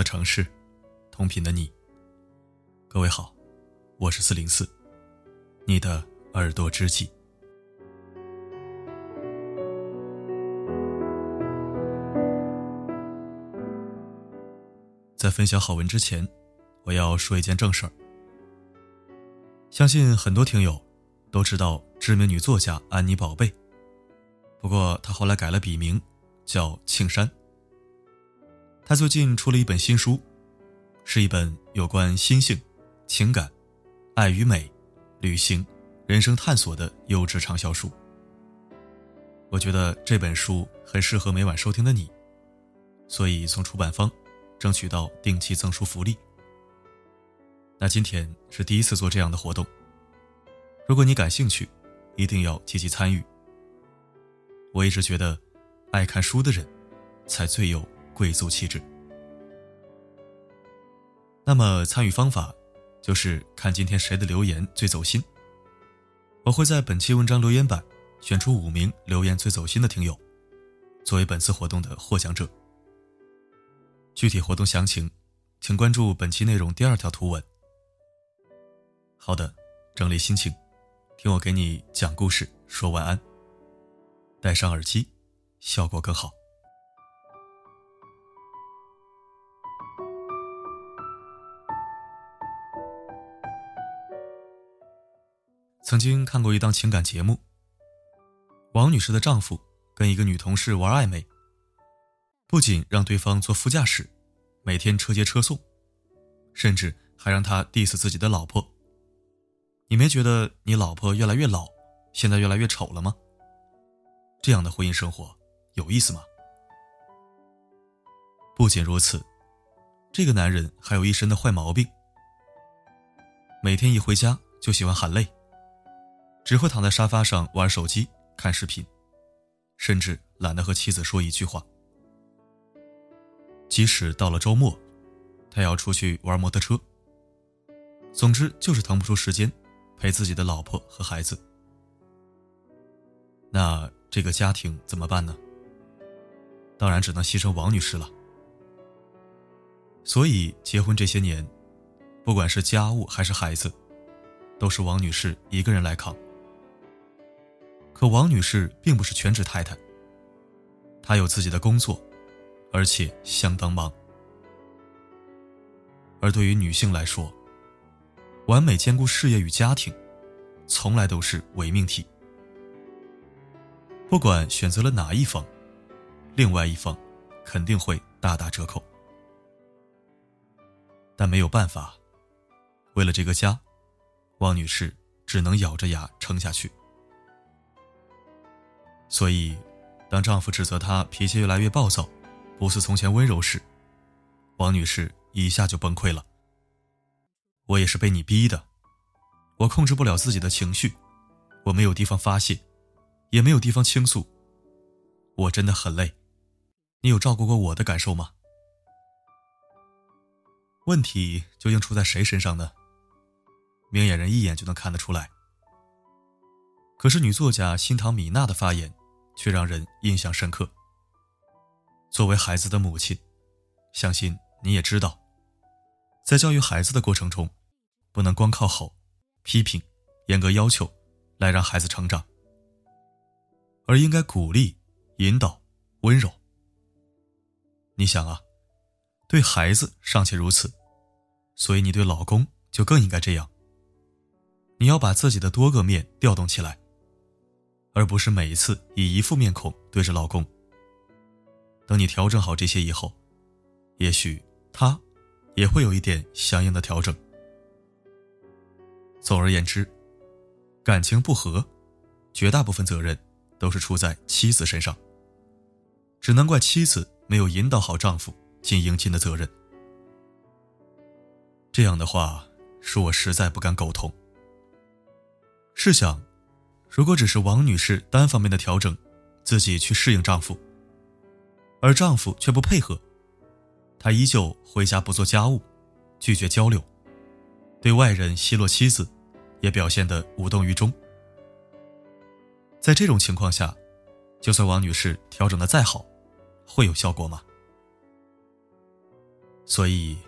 的城市，同频的你。各位好，我是四零四，你的耳朵知己。在分享好文之前，我要说一件正事儿。相信很多听友都知道知名女作家安妮宝贝，不过她后来改了笔名，叫庆山。他最近出了一本新书，是一本有关心性、情感、爱与美、旅行、人生探索的优质畅销书。我觉得这本书很适合每晚收听的你，所以从出版方争取到定期赠书福利。那今天是第一次做这样的活动，如果你感兴趣，一定要积极参与。我一直觉得，爱看书的人，才最有。贵族气质。那么参与方法，就是看今天谁的留言最走心。我会在本期文章留言板选出五名留言最走心的听友，作为本次活动的获奖者。具体活动详情，请关注本期内容第二条图文。好的，整理心情，听我给你讲故事，说晚安。戴上耳机，效果更好。曾经看过一档情感节目，王女士的丈夫跟一个女同事玩暧昧，不仅让对方坐副驾驶，每天车接车送，甚至还让他 diss 自己的老婆。你没觉得你老婆越来越老，现在越来越丑了吗？这样的婚姻生活有意思吗？不仅如此，这个男人还有一身的坏毛病，每天一回家就喜欢喊累。只会躺在沙发上玩手机、看视频，甚至懒得和妻子说一句话。即使到了周末，他也要出去玩摩托车。总之就是腾不出时间陪自己的老婆和孩子。那这个家庭怎么办呢？当然只能牺牲王女士了。所以结婚这些年，不管是家务还是孩子，都是王女士一个人来扛。可王女士并不是全职太太，她有自己的工作，而且相当忙。而对于女性来说，完美兼顾事业与家庭，从来都是伪命题。不管选择了哪一方，另外一方肯定会大打折扣。但没有办法，为了这个家，王女士只能咬着牙撑下去。所以，当丈夫指责她脾气越来越暴躁，不似从前温柔时，王女士一下就崩溃了。我也是被你逼的，我控制不了自己的情绪，我没有地方发泄，也没有地方倾诉。我真的很累，你有照顾过我的感受吗？问题究竟出在谁身上呢？明眼人一眼就能看得出来。可是女作家新唐米娜的发言。却让人印象深刻。作为孩子的母亲，相信你也知道，在教育孩子的过程中，不能光靠吼、批评、严格要求来让孩子成长，而应该鼓励、引导、温柔。你想啊，对孩子尚且如此，所以你对老公就更应该这样。你要把自己的多个面调动起来。而不是每一次以一副面孔对着老公。等你调整好这些以后，也许他也会有一点相应的调整。总而言之，感情不和，绝大部分责任都是出在妻子身上。只能怪妻子没有引导好丈夫尽应尽的责任。这样的话，恕我实在不敢苟同。试想。如果只是王女士单方面的调整，自己去适应丈夫，而丈夫却不配合，她依旧回家不做家务，拒绝交流，对外人奚落妻子，也表现得无动于衷。在这种情况下，就算王女士调整的再好，会有效果吗？所以，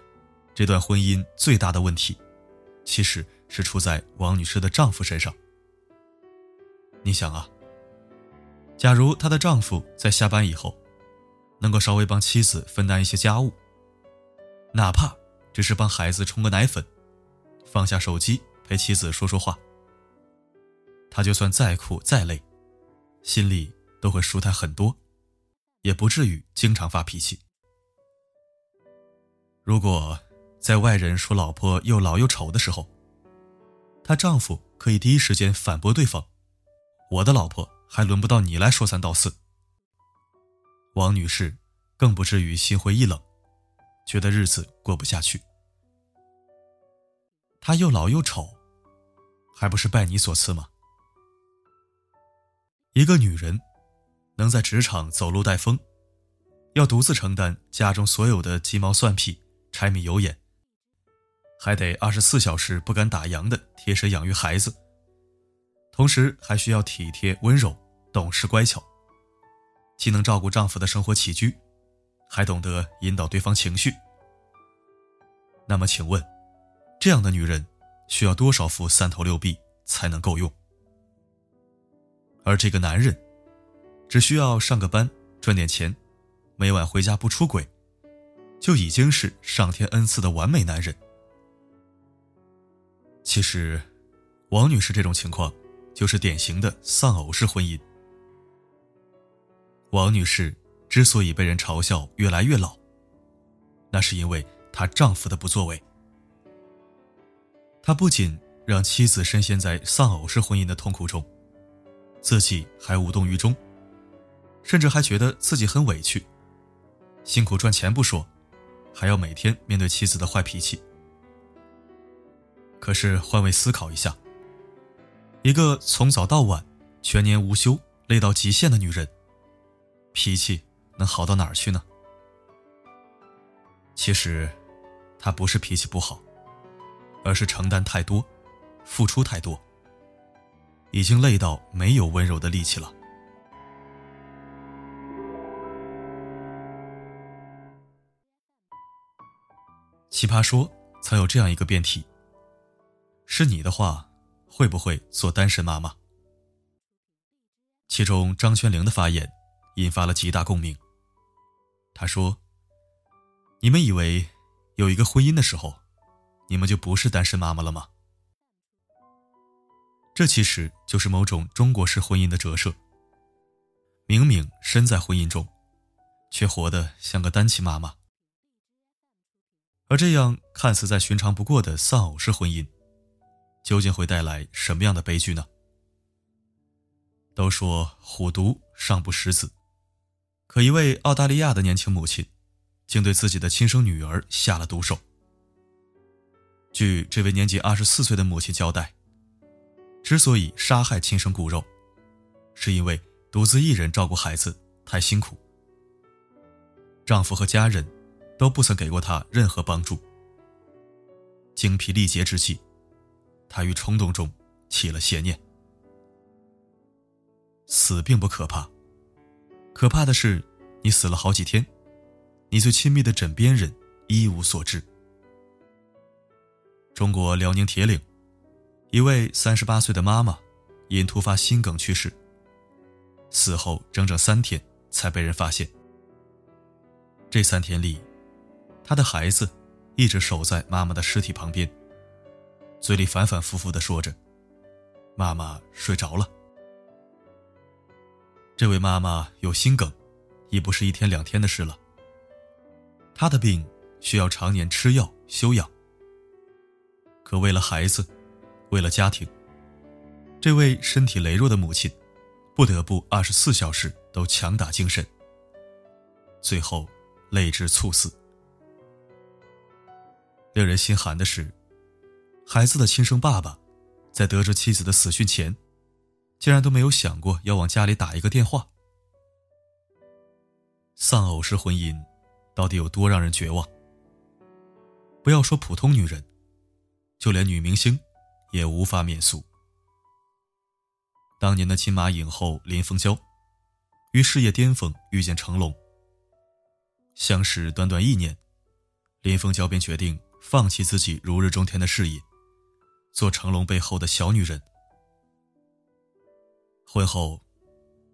这段婚姻最大的问题，其实是出在王女士的丈夫身上。你想啊，假如她的丈夫在下班以后，能够稍微帮妻子分担一些家务，哪怕只是帮孩子冲个奶粉，放下手机陪妻子说说话，他就算再苦再累，心里都会舒坦很多，也不至于经常发脾气。如果在外人说老婆又老又丑的时候，她丈夫可以第一时间反驳对方：“我的老婆还轮不到你来说三道四。”王女士更不至于心灰意冷，觉得日子过不下去。他又老又丑，还不是拜你所赐吗？一个女人能在职场走路带风，要独自承担家中所有的鸡毛蒜皮。柴米油盐，还得二十四小时不敢打烊的贴身养育孩子，同时还需要体贴温柔、懂事乖巧，既能照顾丈夫的生活起居，还懂得引导对方情绪。那么，请问，这样的女人需要多少副三头六臂才能够用？而这个男人，只需要上个班赚点钱，每晚回家不出轨。就已经是上天恩赐的完美男人。其实，王女士这种情况，就是典型的丧偶式婚姻。王女士之所以被人嘲笑越来越老，那是因为她丈夫的不作为。她不仅让妻子深陷在丧偶式婚姻的痛苦中，自己还无动于衷，甚至还觉得自己很委屈，辛苦赚钱不说。还要每天面对妻子的坏脾气。可是换位思考一下，一个从早到晚、全年无休、累到极限的女人，脾气能好到哪儿去呢？其实，她不是脾气不好，而是承担太多，付出太多，已经累到没有温柔的力气了。奇葩说曾有这样一个辩题：是你的话，会不会做单身妈妈？其中张泉灵的发言引发了极大共鸣。他说：“你们以为有一个婚姻的时候，你们就不是单身妈妈了吗？”这其实就是某种中国式婚姻的折射。明明身在婚姻中，却活得像个单亲妈妈。而这样看似再寻常不过的丧偶式婚姻，究竟会带来什么样的悲剧呢？都说虎毒尚不食子，可一位澳大利亚的年轻母亲，竟对自己的亲生女儿下了毒手。据这位年仅二十四岁的母亲交代，之所以杀害亲生骨肉，是因为独自一人照顾孩子太辛苦，丈夫和家人。都不曾给过她任何帮助。精疲力竭之际，他于冲动中起了邪念。死并不可怕，可怕的是你死了好几天，你最亲密的枕边人一无所知。中国辽宁铁岭，一位三十八岁的妈妈因突发心梗去世，死后整整三天才被人发现。这三天里。他的孩子一直守在妈妈的尸体旁边，嘴里反反复复的说着：“妈妈睡着了。”这位妈妈有心梗，已不是一天两天的事了。她的病需要常年吃药休养，可为了孩子，为了家庭，这位身体羸弱的母亲不得不二十四小时都强打精神，最后泪至猝死。令人心寒的是，孩子的亲生爸爸，在得知妻子的死讯前，竟然都没有想过要往家里打一个电话。丧偶式婚姻，到底有多让人绝望？不要说普通女人，就连女明星，也无法免俗。当年的金马影后林凤娇，于事业巅峰遇见成龙，相识短短一年。林凤娇便决定放弃自己如日中天的事业，做成龙背后的小女人。婚后，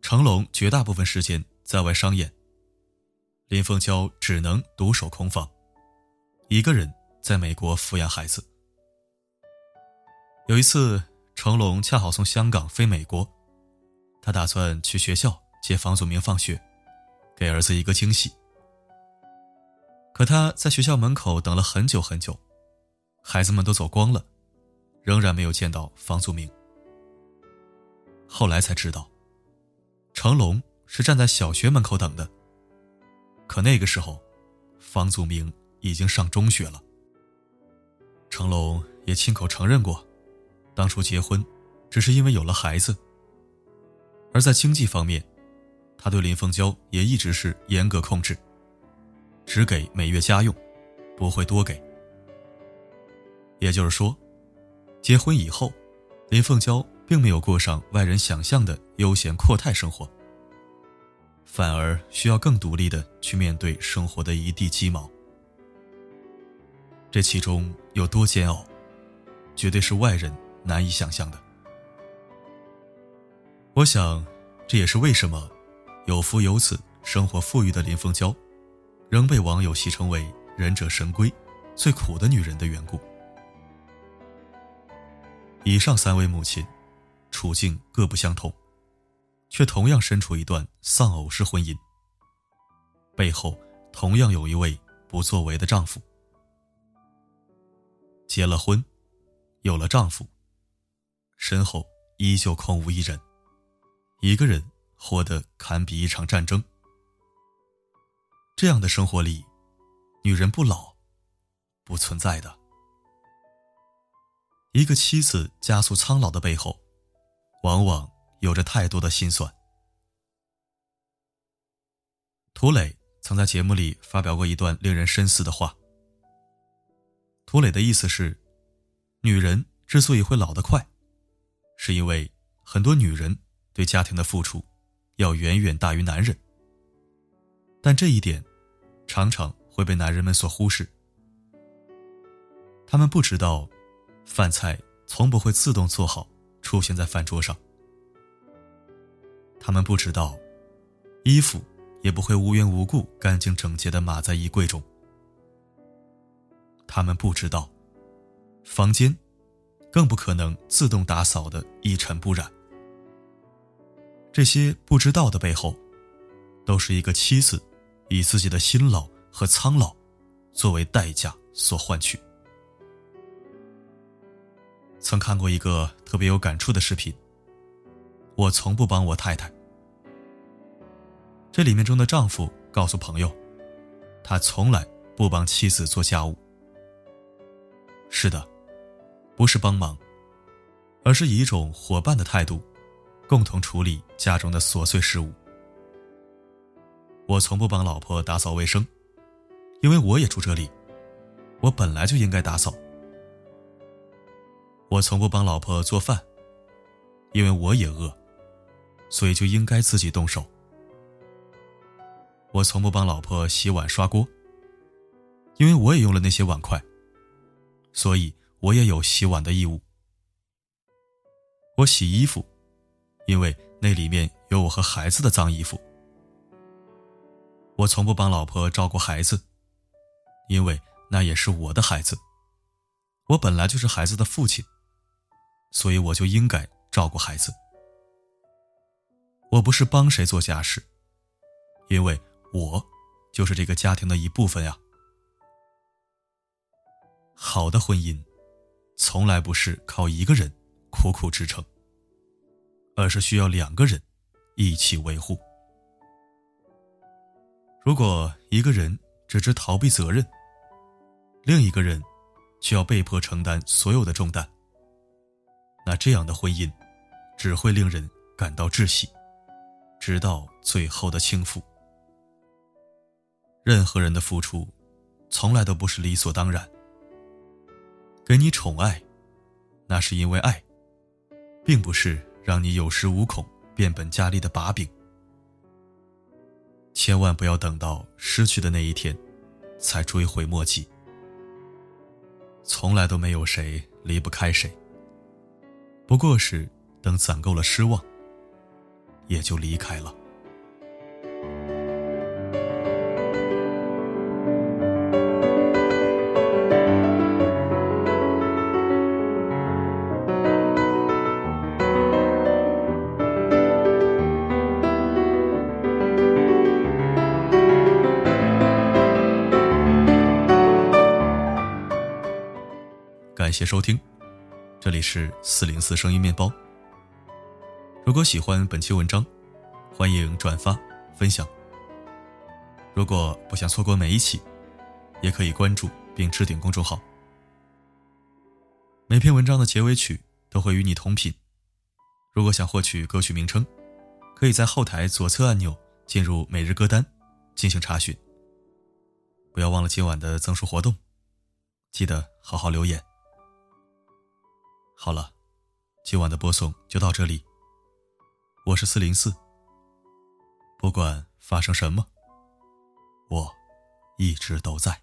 成龙绝大部分时间在外商演，林凤娇只能独守空房，一个人在美国抚养孩子。有一次，成龙恰好从香港飞美国，他打算去学校接房祖名放学，给儿子一个惊喜。可他在学校门口等了很久很久，孩子们都走光了，仍然没有见到房祖名。后来才知道，成龙是站在小学门口等的。可那个时候，房祖名已经上中学了。成龙也亲口承认过，当初结婚只是因为有了孩子。而在经济方面，他对林凤娇也一直是严格控制。只给每月家用，不会多给。也就是说，结婚以后，林凤娇并没有过上外人想象的悠闲阔太生活，反而需要更独立的去面对生活的一地鸡毛。这其中有多煎熬，绝对是外人难以想象的。我想，这也是为什么有夫有子、生活富裕的林凤娇。仍被网友戏称为“忍者神龟”，最苦的女人的缘故。以上三位母亲，处境各不相同，却同样身处一段丧偶式婚姻。背后同样有一位不作为的丈夫。结了婚，有了丈夫，身后依旧空无一人，一个人活得堪比一场战争。这样的生活里，女人不老，不存在的。一个妻子加速苍老的背后，往往有着太多的心酸。涂磊曾在节目里发表过一段令人深思的话。涂磊的意思是，女人之所以会老得快，是因为很多女人对家庭的付出，要远远大于男人。但这一点。常常会被男人们所忽视。他们不知道，饭菜从不会自动做好出现在饭桌上。他们不知道，衣服也不会无缘无故干净整洁的码在衣柜中。他们不知道，房间更不可能自动打扫的一尘不染。这些不知道的背后，都是一个妻子。以自己的辛劳和苍老作为代价所换取。曾看过一个特别有感触的视频。我从不帮我太太。这里面中的丈夫告诉朋友，他从来不帮妻子做家务。是的，不是帮忙，而是以一种伙伴的态度，共同处理家中的琐碎事务。我从不帮老婆打扫卫生，因为我也住这里，我本来就应该打扫。我从不帮老婆做饭，因为我也饿，所以就应该自己动手。我从不帮老婆洗碗刷锅，因为我也用了那些碗筷，所以我也有洗碗的义务。我洗衣服，因为那里面有我和孩子的脏衣服。我从不帮老婆照顾孩子，因为那也是我的孩子。我本来就是孩子的父亲，所以我就应该照顾孩子。我不是帮谁做家事，因为我就是这个家庭的一部分呀。好的婚姻，从来不是靠一个人苦苦支撑，而是需要两个人一起维护。如果一个人只知逃避责任，另一个人却要被迫承担所有的重担，那这样的婚姻只会令人感到窒息，直到最后的倾覆。任何人的付出，从来都不是理所当然。给你宠爱，那是因为爱，并不是让你有恃无恐、变本加厉的把柄。千万不要等到失去的那一天，才追悔莫及。从来都没有谁离不开谁。不过是等攒够了失望，也就离开了。感谢收听，这里是四零四声音面包。如果喜欢本期文章，欢迎转发分享。如果不想错过每一期，也可以关注并置顶公众号。每篇文章的结尾曲都会与你同频。如果想获取歌曲名称，可以在后台左侧按钮进入每日歌单进行查询。不要忘了今晚的赠书活动，记得好好留言。好了，今晚的播送就到这里。我是四零四，不管发生什么，我一直都在。